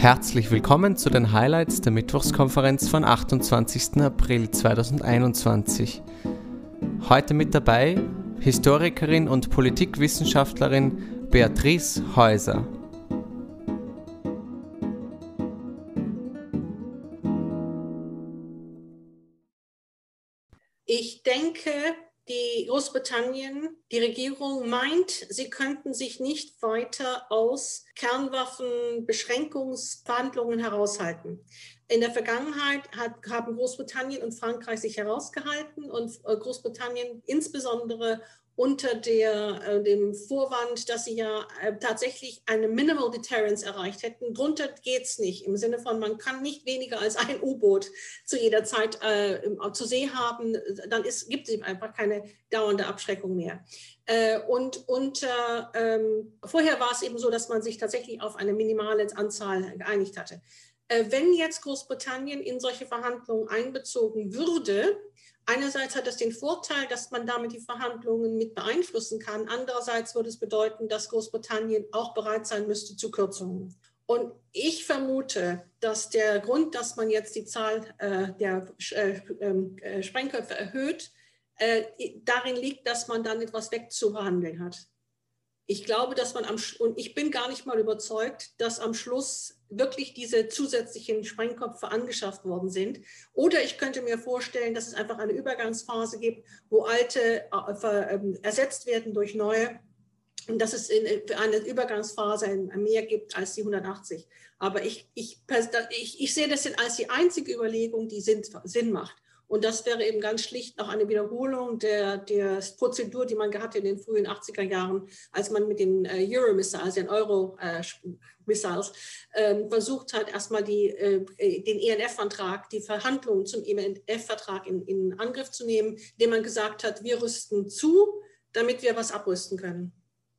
Herzlich willkommen zu den Highlights der Mittwochskonferenz von 28. April 2021. Heute mit dabei Historikerin und Politikwissenschaftlerin Beatrice Häuser. Ich denke, Großbritannien, die Regierung meint, sie könnten sich nicht weiter aus Kernwaffenbeschränkungsverhandlungen heraushalten. In der Vergangenheit hat, haben Großbritannien und Frankreich sich herausgehalten und äh, Großbritannien insbesondere unter der, äh, dem Vorwand, dass sie ja äh, tatsächlich eine Minimal Deterrence erreicht hätten. Drunter geht es nicht, im Sinne von, man kann nicht weniger als ein U-Boot zu jeder Zeit äh, zu See haben, dann ist, gibt es einfach keine dauernde Abschreckung mehr. Äh, und und ähm, vorher war es eben so, dass man sich tatsächlich auf eine minimale Anzahl geeinigt hatte. Äh, wenn jetzt Großbritannien in solche Verhandlungen einbezogen würde, Einerseits hat es den Vorteil, dass man damit die Verhandlungen mit beeinflussen kann. Andererseits würde es bedeuten, dass Großbritannien auch bereit sein müsste zu Kürzungen. Und ich vermute, dass der Grund, dass man jetzt die Zahl äh, der äh, ähm, äh, Sprengköpfe erhöht, äh, darin liegt, dass man dann etwas wegzuverhandeln hat. Ich glaube, dass man am und ich bin gar nicht mal überzeugt, dass am Schluss wirklich diese zusätzlichen Sprengköpfe angeschafft worden sind. Oder ich könnte mir vorstellen, dass es einfach eine Übergangsphase gibt, wo alte äh, ähm, ersetzt werden durch neue und dass es für eine Übergangsphase mehr gibt als die 180. Aber ich, ich, ich, ich sehe das als die einzige Überlegung, die Sinn, Sinn macht. Und das wäre eben ganz schlicht noch eine Wiederholung der, der Prozedur, die man hatte in den frühen 80er Jahren, als man mit den äh, Euro-Missiles, den Euro-Missiles, äh, versucht hat, erstmal die, äh, den ENF-Vertrag, die Verhandlungen zum ENF-Vertrag in, in Angriff zu nehmen, indem man gesagt hat, wir rüsten zu, damit wir was abrüsten können.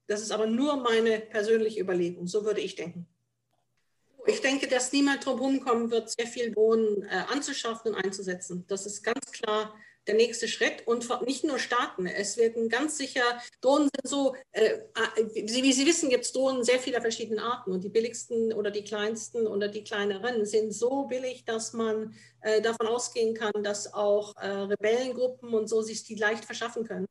Das ist aber nur meine persönliche Überlegung. So würde ich denken. Ich denke, dass niemand drum kommen wird, sehr viel Drohnen äh, anzuschaffen und einzusetzen. Das ist ganz klar der nächste Schritt und nicht nur Staaten. Es werden ganz sicher, Drohnen sind so, äh, äh wie Sie wissen, gibt es Drohnen sehr vieler verschiedenen Arten und die billigsten oder die kleinsten oder die kleineren sind so billig, dass man äh, davon ausgehen kann, dass auch äh, Rebellengruppen und so sich die leicht verschaffen können.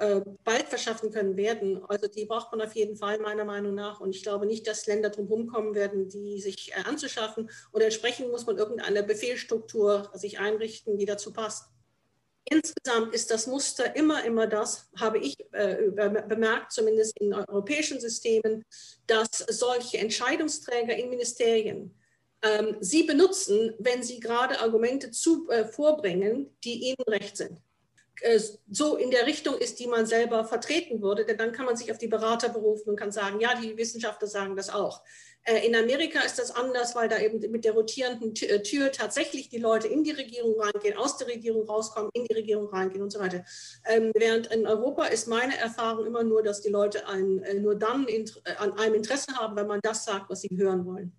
Äh, bald verschaffen können werden. Also die braucht man auf jeden Fall meiner Meinung nach. Und ich glaube nicht, dass Länder drum kommen werden, die sich äh, anzuschaffen. Und entsprechend muss man irgendeine Befehlsstruktur sich einrichten, die dazu passt. Insgesamt ist das Muster immer, immer das, habe ich äh, bemerkt, zumindest in europäischen Systemen, dass solche Entscheidungsträger in Ministerien ähm, sie benutzen, wenn sie gerade Argumente zu, äh, vorbringen, die ihnen recht sind. Äh, so in der Richtung ist, die man selber vertreten würde, denn dann kann man sich auf die Berater berufen und kann sagen, ja, die Wissenschaftler sagen das auch. Äh, in Amerika ist das anders, weil da eben mit der rotierenden äh, Tür tatsächlich die Leute in die Regierung reingehen, aus der Regierung rauskommen, in die Regierung reingehen und so weiter. Ähm, während in Europa ist meine Erfahrung immer nur, dass die Leute ein, nur dann an einem Interesse haben, wenn man das sagt, was sie hören wollen.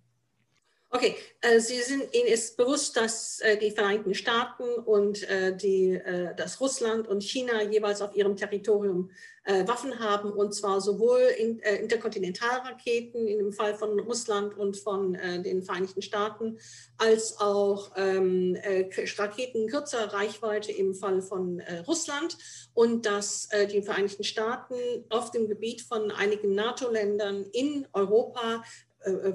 Okay, äh, Sie sind, Ihnen ist bewusst, dass äh, die Vereinigten Staaten und äh, die, dass Russland und China jeweils auf ihrem Territorium Waffen haben, und zwar sowohl in, Interkontinentalraketen im Fall von Russland und von den Vereinigten Staaten, als auch ähm, Raketen kürzer Reichweite im Fall von Russland. Und dass die Vereinigten Staaten auf dem Gebiet von einigen NATO-Ländern in Europa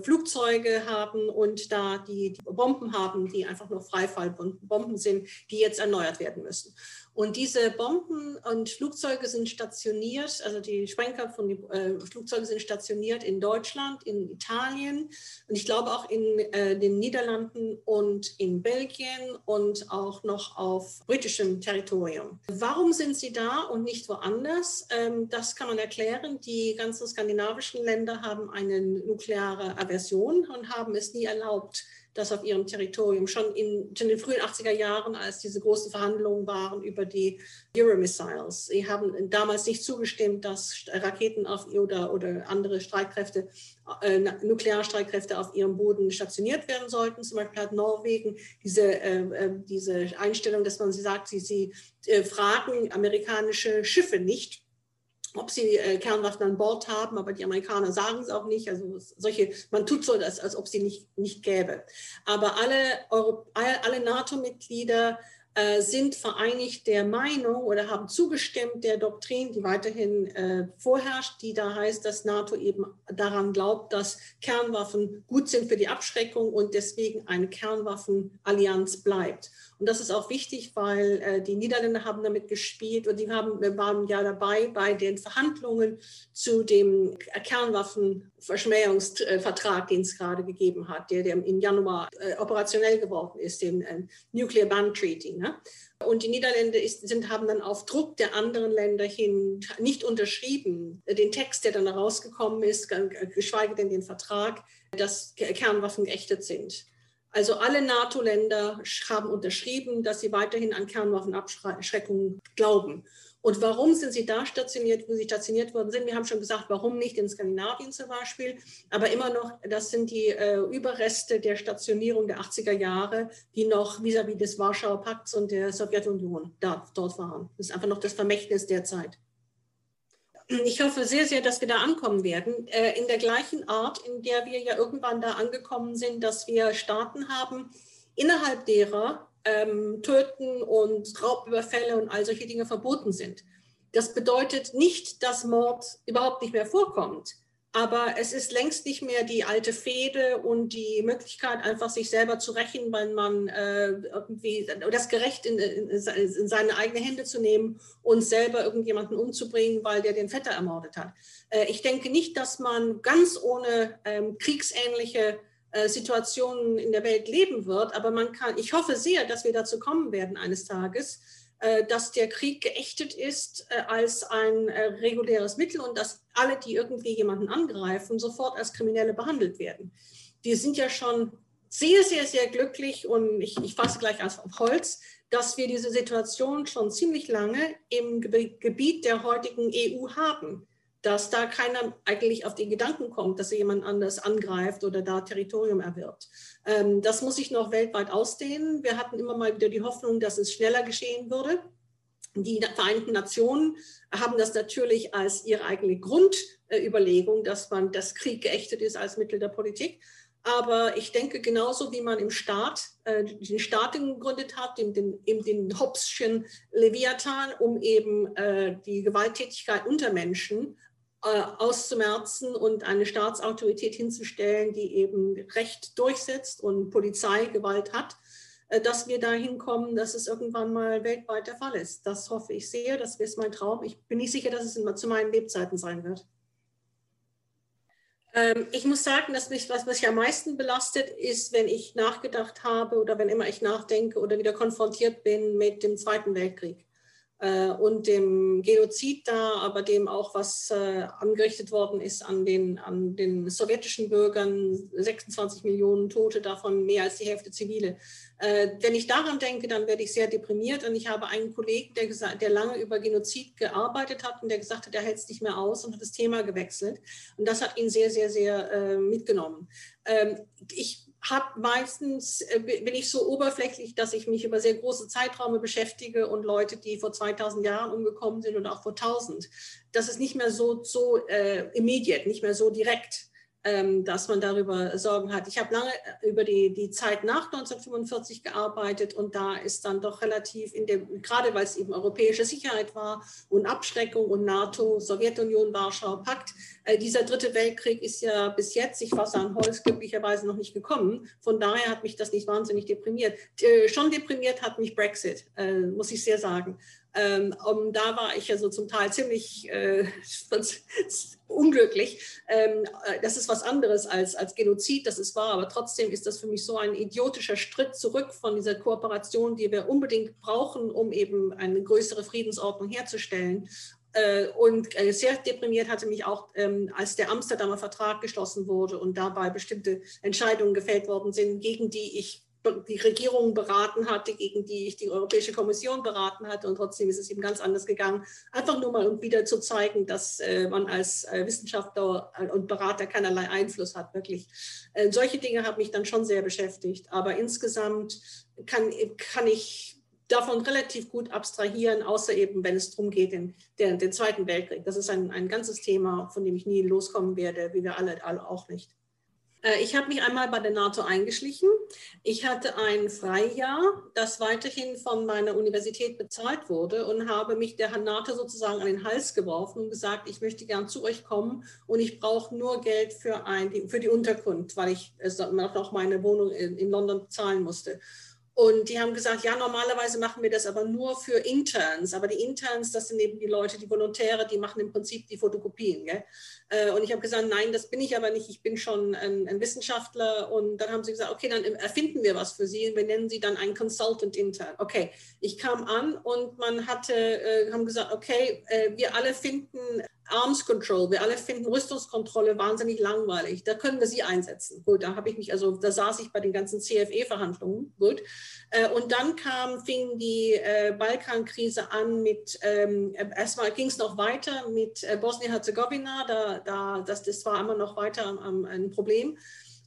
Flugzeuge haben und da die, die, Bomben haben, die einfach nur Freifallbomben sind, die jetzt erneuert werden müssen. Und diese Bomben und Flugzeuge sind stationiert, also die Sprengköpfe und die äh, Flugzeuge sind stationiert in Deutschland, in Italien und ich glaube auch in äh, den Niederlanden und in Belgien und auch noch auf britischem Territorium. Warum sind sie da und nicht woanders? Ähm, das kann man erklären. Die ganzen skandinavischen Länder haben eine nukleare Aversion und haben es nie erlaubt, das auf ihrem Territorium schon in, in den frühen 80er Jahren, als diese großen Verhandlungen waren über die Euromissiles. Sie haben damals nicht zugestimmt, dass Raketen auf, oder, oder andere Streitkräfte, äh, Nuklearstreitkräfte auf ihrem Boden stationiert werden sollten. Zum Beispiel hat Norwegen diese, äh, äh diese Einstellung, dass man sie sagt, sie, sie äh, fragen amerikanische Schiffe nicht, ob sie äh, Kernwaffen an Bord haben, aber die Amerikaner sagen es auch nicht. Also solche, man tut so, als, als ob sie nicht, nicht gäbe. Aber alle, alle NATO-Mitglieder sind vereinigt der Meinung oder haben zugestimmt der Doktrin, die weiterhin äh, vorherrscht, die da heißt, dass NATO eben daran glaubt, dass Kernwaffen gut sind für die Abschreckung und deswegen eine Kernwaffenallianz bleibt. Und das ist auch wichtig, weil äh, die Niederländer haben damit gespielt und die haben, waren ja dabei bei den Verhandlungen zu dem Kernwaffenverschmähungsvertrag, den es gerade gegeben hat, der, der im Januar äh, operationell geworden ist, den äh, Nuclear Ban Treaty. Ne? Und die Niederländer ist, sind, haben dann auf Druck der anderen Länder hin nicht unterschrieben, äh, den Text, der dann herausgekommen ist, geschweige denn den Vertrag, dass Kernwaffen geächtet sind. Also alle NATO-Länder haben unterschrieben, dass sie weiterhin an Kernwaffenabschreckung glauben. Und warum sind sie da stationiert, wo sie stationiert worden sind? Wir haben schon gesagt, warum nicht in Skandinavien zum Beispiel. Aber immer noch, das sind die äh, Überreste der Stationierung der 80er Jahre, die noch vis-à-vis -vis des Warschauer Pakts und der Sowjetunion da, dort waren. Das ist einfach noch das Vermächtnis der Zeit ich hoffe sehr, sehr, dass wir da ankommen werden. Äh, in der gleichen Art, in der wir ja irgendwann da angekommen sind, dass wir Staaten haben, innerhalb derer ähm, Töten und Raubüberfälle und all solche Dinge verboten sind. Das bedeutet nicht, dass Mord überhaupt nicht mehr vorkommt. Aber es ist längst nicht mehr die alte Fehde und die Möglichkeit, einfach sich selber zu rächen, weil man äh, irgendwie das Gerecht in, in, in, seine eigenen Hände zu nehmen und selber irgendjemanden umzubringen, weil der den Vetter ermordet hat. Äh, ich denke nicht, dass man ganz ohne ähm, kriegsähnliche äh, Situationen in der Welt leben wird, aber man kann, ich hoffe sehr, dass wir dazu kommen werden eines Tages, äh, dass der Krieg geächtet ist äh, als ein äh, reguläres Mittel und dass alle, die irgendwie jemanden angreifen, sofort als Kriminelle behandelt werden. Wir sind ja schon sehr, sehr, sehr glücklich und ich, ich fasse gleich auf Holz, dass wir diese Situation schon ziemlich lange im Gebiet der heutigen EU haben dass da keiner eigentlich auf den Gedanken kommt, dass er jemand anders angreift oder da Territorium erwirbt. Ähm, das muss sich noch weltweit ausdehnen. Wir hatten immer mal wieder die Hoffnung, dass es schneller geschehen würde. Die Vereinten Nationen haben das natürlich als ihre eigene Grundüberlegung, dass man das Krieg geächtet ist als Mittel der Politik. Aber ich denke, genauso wie man im Staat äh, den Staat gegründet hat, den, den, eben den Hobbesschen Leviathan, um eben äh, die Gewalttätigkeit unter Menschen äh, auszumerzen und eine Staatsautorität hinzustellen, die eben Recht durchsetzt und Polizeigewalt hat, äh, dass wir dahin kommen, dass es irgendwann mal weltweit der Fall ist. Das hoffe ich sehr, das ist mein Traum. Ich bin nicht sicher, dass es zu meinen Lebzeiten sein wird. Ähm, ich muss sagen, dass mich, was mich am meisten belastet, ist, wenn ich nachgedacht habe oder wenn immer ich nachdenke oder wieder konfrontiert bin mit dem Zweiten Weltkrieg äh, und dem Genozid da, aber dem auch, was äh, angerichtet worden ist an den, an den sowjetischen Bürgern, 26 Millionen Tote, davon mehr als die Hälfte Zivile. Äh, wenn ich daran denke, dann werde ich sehr deprimiert und ich habe einen Kollegen, der, der lange über Genozid gearbeitet hat und der gesagt hat, er hält es nicht mehr aus und hat das Thema gewechselt. Und das hat ihn sehr, sehr, sehr äh, mitgenommen. Ähm, ich habe meistens, äh, bin ich so oberflächlich, dass ich mich über sehr große Zeitraume beschäftige und Leute, die vor 2000 Jahren umgekommen sind und auch vor 1000. Das ist nicht mehr so, so äh, immediate, nicht mehr so direkt. Ähm, dass man darüber Sorgen hat. Ich habe lange äh, über die, die Zeit nach 1945 gearbeitet und da ist dann doch relativ, in dem, gerade weil es eben europäische Sicherheit war und Abschreckung und NATO, Sowjetunion, Warschauer Pakt, äh, dieser dritte Weltkrieg ist ja bis jetzt, ich fasse an Holz, glücklicherweise noch nicht gekommen. Von daher hat mich das nicht wahnsinnig deprimiert. Äh, schon deprimiert hat mich Brexit, muss ich sehr sagen. Ähm, und da war ich ja so zum Teil ziemlich äh, unglücklich. Ähm, äh, das ist was anderes als, als Genozid, das ist wahr, aber trotzdem ist das für mich so ein idiotischer Schritt zurück von dieser Kooperation, die wir unbedingt brauchen, um eben eine größere Friedensordnung herzustellen. Äh, und äh, sehr deprimiert hatte mich auch, ähm, als der Amsterdamer Vertrag geschlossen wurde und dabei bestimmte Entscheidungen gefällt worden sind, gegen die ich die Regierung beraten hatte, gegen die ich die Europäische Kommission beraten hatte. Und trotzdem ist es eben ganz anders gegangen. Einfach nur mal, um wieder zu zeigen, dass äh, man als äh, Wissenschaftler und Berater keinerlei Einfluss hat, wirklich. Äh, solche Dinge haben mich dann schon sehr beschäftigt. Aber insgesamt kann, kann ich davon relativ gut abstrahieren, außer eben, wenn es darum geht, den, den, den Zweiten Weltkrieg. Das ist ein, ein ganzes Thema, von dem ich nie loskommen werde, wie wir alle, alle auch nicht. Äh, ich habe mich einmal bei der NATO eingeschlichen. Ich hatte ein Freijahr, das weiterhin von meiner Universität bezahlt wurde und habe mich der NATO sozusagen an den Hals geworfen und gesagt, ich möchte gern zu euch kommen und ich brauche nur Geld für, ein, für die Unterkunft, weil ich noch meine Wohnung in, in London bezahlen musste. Und die haben gesagt, ja, normalerweise machen wir das aber nur für Interns. Aber die Interns, das sind eben die Leute, die Volontäre, die machen im Prinzip die Fotokopien. Gell? Äh, und ich habe gesagt, nein, das bin ich aber nicht. Ich bin schon ein, ein, Wissenschaftler. Und dann haben sie gesagt, okay, dann erfinden wir was für Sie. Wir nennen Sie dann einen Consultant Intern. Okay, ich kam an und man hatte, äh, haben gesagt, okay, äh, wir alle finden Arms Control, wir alle finden Rüstungskontrolle wahnsinnig langweilig. Da können wir sie einsetzen. Gut, da habe ich mich, also da saß ich bei den ganzen CFE-Verhandlungen. Gut. Äh, und dann kam, fing die äh, Balkankrise an mit, ähm, erstmal ging es noch weiter mit äh, Bosnien-Herzegowina, da, da, das, das war immer noch weiter ein Problem.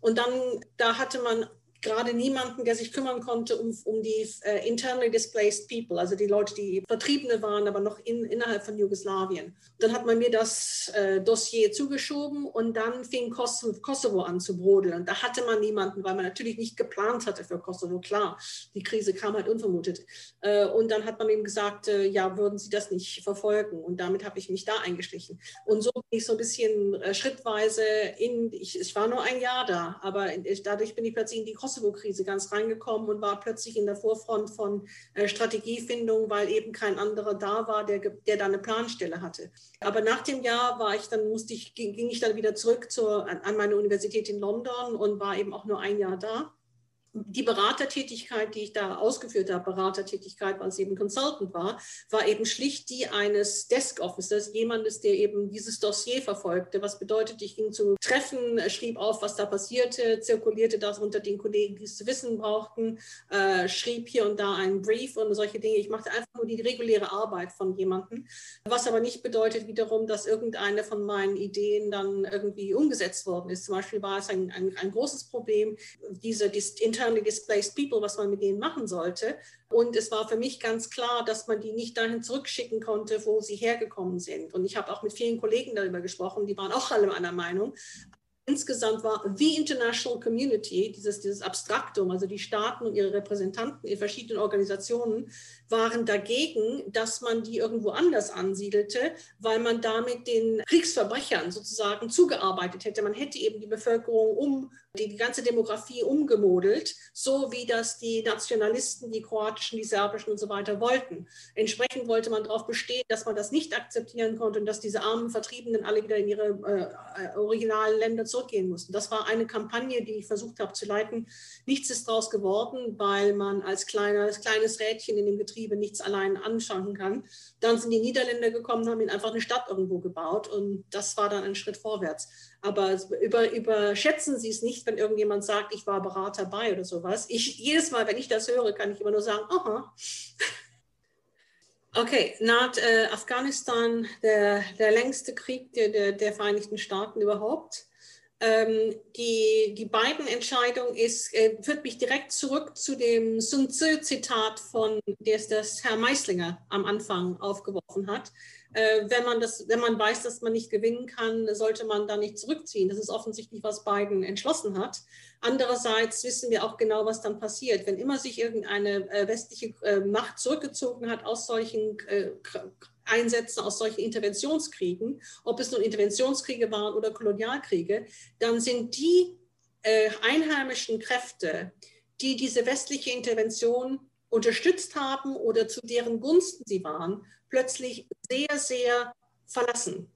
Und dann, da hatte man gerade niemanden, der sich kümmern konnte um, um die äh, internally displaced people, also die Leute, die Vertriebene waren, aber noch in, innerhalb von Jugoslawien. Dann hat man mir das äh, Dossier zugeschoben und dann fing Kosovo, Kosovo, an zu brodeln. Und da hatte man niemanden, weil man natürlich nicht geplant hatte für Kosovo. Klar, die Krise kam halt unvermutet. Äh, und dann hat man ihm gesagt, äh, ja, würden Sie das nicht verfolgen? Und damit habe ich mich da eingeschlichen. Und so bin ich so ein bisschen äh, schrittweise in, ich, ich war nur ein Jahr da, aber ich, dadurch bin ich plötzlich in die Kosovo Kosovo-Krise ganz reingekommen und war plötzlich in der Vorfront von äh, Strategiefindung, weil eben kein anderer da war, der, der da eine Planstelle hatte. Aber nach dem Jahr war ich dann, musste ich, ging, ging ich dann wieder zurück zur, an meine Universität in London und war eben auch nur ein Jahr da die Beratertätigkeit, die ich da ausgeführt habe, Beratertätigkeit, weil es eben Consultant war, war eben schlicht die eines Desk Officers, jemandes, der eben dieses Dossier verfolgte. Was bedeutet, ich ging zu Treffen, schrieb auf, was da passierte, zirkulierte das unter den Kollegen, die es zu wissen brauchten, äh, schrieb hier und da einen Brief und solche Dinge. Ich machte einfach nur die reguläre Arbeit von jemandem, was aber nicht bedeutet wiederum, dass irgendeine von meinen Ideen dann irgendwie umgesetzt worden ist. Zum Beispiel war es ein, ein, ein großes Problem, diese interne displaced people, was man mit denen machen sollte. Und es war für mich ganz klar, dass man die nicht dahin zurückschicken konnte, wo sie hergekommen sind. Und ich habe auch mit vielen Kollegen darüber gesprochen, die waren auch alle meiner Meinung insgesamt war the International Community, dieses, dieses Abstraktum, also die Staaten und ihre Repräsentanten in verschiedenen Organisationen, waren dagegen, dass man die irgendwo anders ansiedelte, weil man damit den Kriegsverbrechern sozusagen zugearbeitet hätte. Man hätte eben die Bevölkerung um, die, die ganze Demografie umgemodelt, so wie das die Nationalisten, die kroatischen, die serbischen und so weiter wollten. Entsprechend wollte man darauf bestehen, dass man das nicht akzeptieren konnte und dass diese armen Vertriebenen alle wieder in ihre äh, originalen Länder zurückgehen mussten. Das war eine Kampagne, die ich versucht habe zu leiten. Nichts ist daraus geworden, weil man als kleines, kleines Rädchen in dem Getriebe Betriebe nichts allein anschauen kann. Dann sind die Niederländer gekommen, haben ihnen einfach eine Stadt irgendwo gebaut und das war dann ein Schritt vorwärts. Aber über, überschätzen Sie es nicht, wenn irgendjemand sagt, ich war Berater bei oder sowas. Ich, jedes Mal, wenn ich das höre, kann ich immer nur sagen, aha. Okay, nach äh, Afghanistan, der, der längste Krieg der, der, der Vereinigten Staaten überhaupt. Ähm, die, die beiden Entscheidung ist, äh, führt mich direkt zurück zu dem Sun Tzu-Zitat von, das, das Herr Meislinger am Anfang aufgeworfen hat. Äh, wenn, man das, wenn man weiß, dass man nicht gewinnen kann, sollte man da nicht zurückziehen. Das ist offensichtlich, was Biden entschlossen hat. Andererseits wissen wir auch genau, was dann passiert. Wenn immer sich irgendeine äh, westliche äh, Macht zurückgezogen hat aus solchen äh, Einsätzen aus solchen Interventionskriegen, ob es nun Interventionskriege waren oder Kolonialkriege, dann sind die äh, einheimischen Kräfte, die diese westliche Intervention unterstützt haben oder zu deren Gunsten sie waren, plötzlich sehr, sehr verlassen.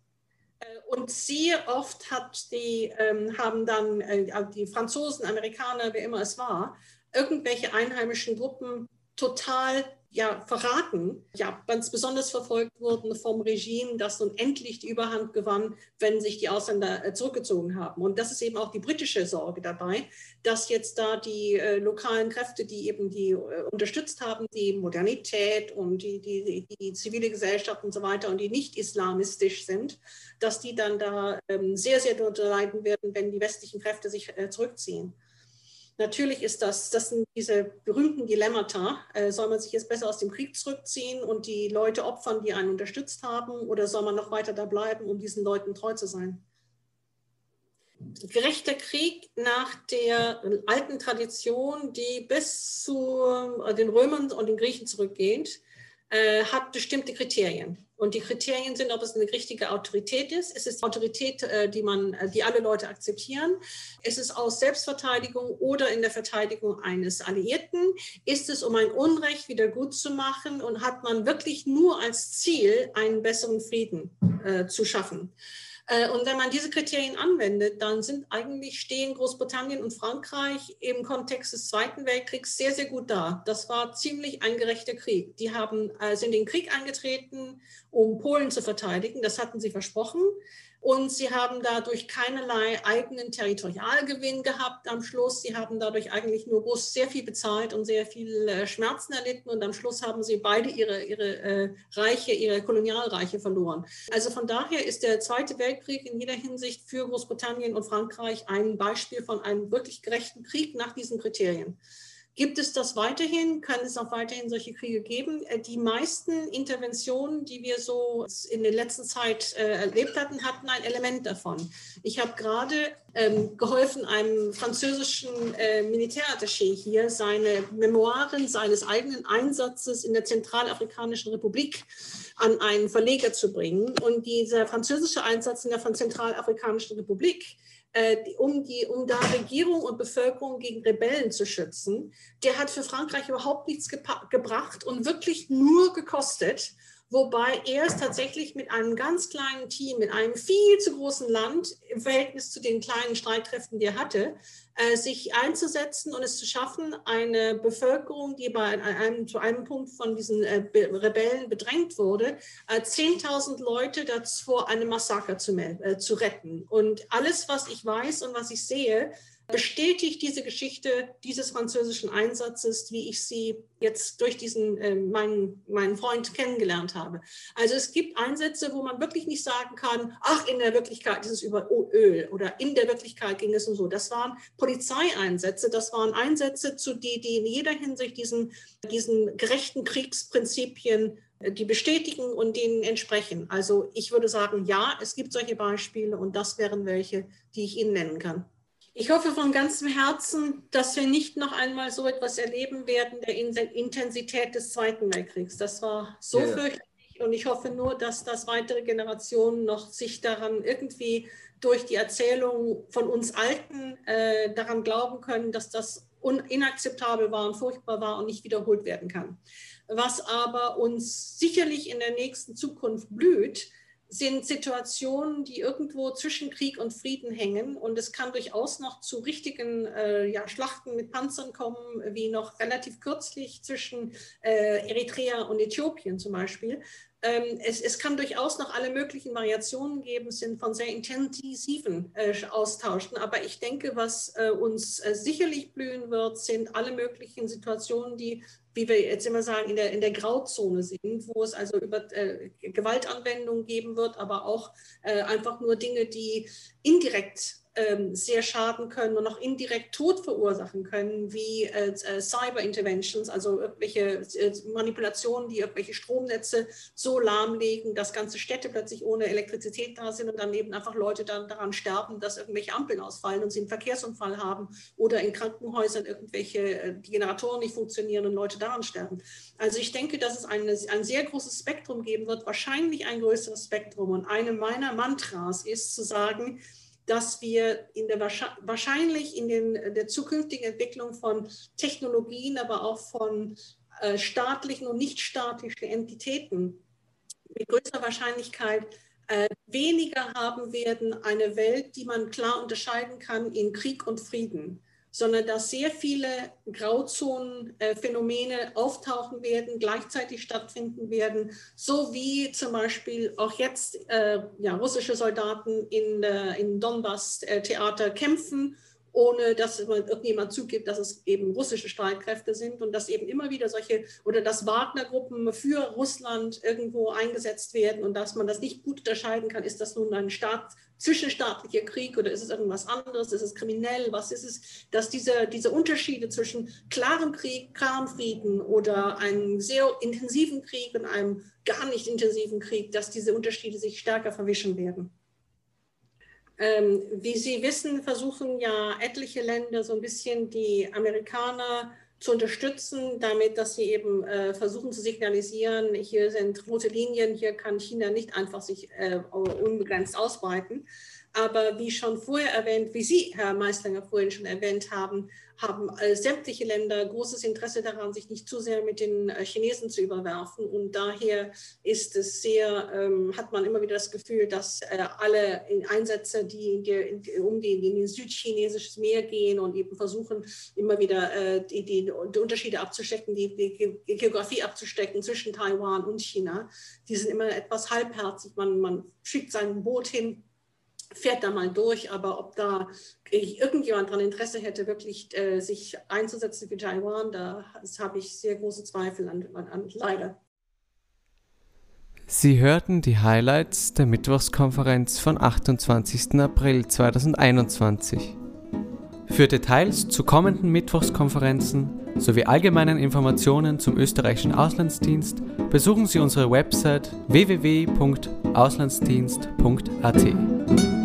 Äh, und sehr oft die, ähm, haben dann äh, die Franzosen, Amerikaner, wer immer es war, irgendwelche einheimischen Gruppen total ja, verraten, ja, ganz besonders verfolgt wurden vom Regime, das nun endlich die Überhand gewann, wenn sich die Ausländer äh, zurückgezogen haben. Und das ist eben auch die britische Sorge dabei, dass jetzt da die äh, lokalen Kräfte, die eben die äh, unterstützt haben, die Modernität und die, die, die, zivile Gesellschaft und so weiter und die nicht islamistisch sind, dass die dann da ähm, sehr, sehr darunter leiden werden, wenn die westlichen Kräfte sich äh, zurückziehen. Natürlich ist das, das sind diese berühmten Dilemmata. Äh, soll man sich jetzt besser aus dem Krieg zurückziehen und die Leute opfern, die einen unterstützt haben, oder soll man noch weiter da bleiben, um diesen Leuten treu zu sein? Gerechter Krieg nach der alten Tradition, die bis zu äh, den Römern und den Griechen zurückgeht, äh, hat bestimmte Kriterien. Und die Kriterien sind, ob es eine richtige Autorität ist. Es ist Autorität, äh, die man, äh, die alle Leute akzeptieren. Ist es aus Selbstverteidigung oder in der Verteidigung eines Alliierten? Ist es, um ein Unrecht wieder gut zu machen? Und hat man wirklich nur als Ziel, einen besseren Frieden äh, zu schaffen? Äh, und wenn man diese Kriterien anwendet, dann sind eigentlich stehen Großbritannien und Frankreich im Kontext des Zweiten Weltkriegs sehr, sehr gut da. Das war ziemlich ein gerechter Krieg. Die haben, äh, sind in den Krieg eingetreten, um Polen zu verteidigen. Das hatten sie versprochen und sie haben dadurch keinerlei eigenen Territorialgewinn gehabt am Schluss. Sie haben dadurch eigentlich nur groß sehr viel bezahlt und sehr viel äh, Schmerzen erlitten und am Schluss haben sie beide ihre, ihre äh, Reiche, ihre Kolonialreiche verloren. Also von daher ist der Zweite Weltkrieg in jeder Hinsicht für Großbritannien und Frankreich ein Beispiel von einem wirklich gerechten Krieg nach diesen Kriterien. Gibt es das weiterhin? Kann es auch weiterhin solche Kriege geben? Äh, die meisten Interventionen, die wir so in der letzten Zeit äh, erlebt hatten, hatten ein Element davon. Ich habe gerade ähm, geholfen, einem französischen äh, Militärattaché hier seine Memoiren seines eigenen Einsatzes in der Zentralafrikanischen Republik an einen Verleger zu bringen. Und dieser französische Einsatz in der Zentralafrikanischen Republik um, die, um da Regierung und Bevölkerung gegen Rebellen zu schützen, der hat für Frankreich überhaupt nichts gebracht und wirklich nur gekostet wobei er es tatsächlich mit einem ganz kleinen Team, mit einem viel zu großen Land im Verhältnis zu den kleinen Streitkräften, die er hatte, äh, sich einzusetzen und es zu schaffen, eine Bevölkerung, die bei einem, zu einem Punkt von diesen äh, Rebellen bedrängt wurde, äh, 10.000 Leute vor einem Massaker zu, äh, zu retten. Und alles, was ich weiß und was ich sehe, bestätigt diese Geschichte dieses französischen Einsatzes, wie ich sie jetzt durch diesen äh, meinen, meinen Freund kennengelernt habe. Also es gibt Einsätze, wo man wirklich nicht sagen kann, ach, in der Wirklichkeit ist es über Öl oder in der Wirklichkeit ging es um so. Das waren Polizeieinsätze, das waren Einsätze, zu die, die in jeder Hinsicht diesen, diesen gerechten Kriegsprinzipien äh, die bestätigen und denen entsprechen. Also ich würde sagen, ja, es gibt solche Beispiele und das wären welche, die ich Ihnen nennen kann. Ich hoffe von ganzem Herzen, dass wir nicht noch einmal so etwas erleben werden, der Intensität des Zweiten Weltkriegs. Das war so ja. fürchterlich und ich hoffe nur, dass das weitere Generationen noch sich daran irgendwie durch die Erzählung von uns Alten äh, daran glauben können, dass das inakzeptabel war und furchtbar war und nicht wiederholt werden kann. Was aber uns sicherlich in der nächsten Zukunft blüht, sind Situationen, die irgendwo zwischen Krieg und Frieden hängen. Und es kann durchaus noch zu richtigen äh, ja, Schlachten mit Panzern kommen, wie noch relativ kürzlich zwischen äh, Eritrea und Äthiopien zum Beispiel. Ähm, es, es, kann durchaus noch alle möglichen Variationen geben, sind von sehr intensiven äh, Austauschen. Aber ich denke, was äh, uns äh, sicherlich blühen wird, sind alle möglichen Situationen, die wie wir jetzt immer sagen, in der, in der Grauzone sind, wo es also über äh, Gewaltanwendungen geben wird, aber auch äh, einfach nur Dinge, die indirekt ähm, sehr schaden können und auch indirekt Tod verursachen können, wie äh, äh, Cyber-Interventions, also irgendwelche äh, Manipulationen, die irgendwelche Stromnetze so lahmlegen, dass ganze Städte plötzlich ohne Elektrizität da sind und dann eben einfach Leute dann daran sterben, dass irgendwelche Ampeln ausfallen und sie einen Verkehrsunfall haben oder in Krankenhäusern irgendwelche äh, Generatoren nicht funktionieren und Leute daran sterben. Also ich denke, dass es eine, ein sehr großes Spektrum geben wird, wahrscheinlich ein größeres Spektrum. Und eine meiner Mantras ist zu sagen, dass wir in der wahrscheinlich in den, der zukünftigen Entwicklung von Technologien, aber auch von äh, staatlichen und nichtstaatlichen Entitäten mit größerer Wahrscheinlichkeit äh, weniger haben werden eine Welt, die man klar unterscheiden kann in Krieg und Frieden sondern dass sehr viele Grauzonenphänomene äh, auftauchen werden, gleichzeitig stattfinden werden, so wie zum Beispiel auch jetzt äh, ja, russische Soldaten in, äh, in Donbass-Theater kämpfen ohne dass irgendjemand zugibt, dass es eben russische Streitkräfte sind und dass eben immer wieder solche oder dass Wagner-Gruppen für Russland irgendwo eingesetzt werden und dass man das nicht gut unterscheiden kann, ist das nun ein Staat, zwischenstaatlicher Krieg oder ist es irgendwas anderes, ist es kriminell, was ist es, dass diese, diese Unterschiede zwischen klarem Krieg, klarem Frieden oder einem sehr intensiven Krieg und einem gar nicht intensiven Krieg, dass diese Unterschiede sich stärker verwischen werden. Ähm, wie Sie wissen, versuchen ja etliche Länder so ein bisschen die Amerikaner zu unterstützen, damit, dass sie eben äh, versuchen zu signalisieren, hier sind rote Linien, hier kann China nicht einfach sich äh, unbegrenzt ausbreiten. Aber wie schon vorher erwähnt, wie Sie, Herr Meislinger, vorhin schon erwähnt haben, haben äh, sämtliche Länder großes Interesse daran, sich nicht zu sehr mit den äh, Chinesen zu überwerfen. Und daher ist es sehr, ähm, hat man immer wieder das Gefühl, dass äh, alle Einsätze, die, in die, in, um die, in den südchinesisches Meer gehen und eben versuchen, immer wieder äh, die, die, die, Unterschiede abzustecken, die, die, Geografie abzustecken zwischen Taiwan und China, die sind immer etwas halbherzig. Man, man schickt sein Boot hin fährt da mal durch, aber ob da irgendjemand daran Interesse hätte, wirklich äh, sich einzusetzen für Taiwan, da habe ich sehr große Zweifel an, an, an, leider. Sie hörten die Highlights der Mittwochskonferenz von 28. April 2021. Für Details zu kommenden Mittwochskonferenzen sowie allgemeinen Informationen zum österreichischen Auslandsdienst besuchen Sie unsere Website www.auslandsdienst.at.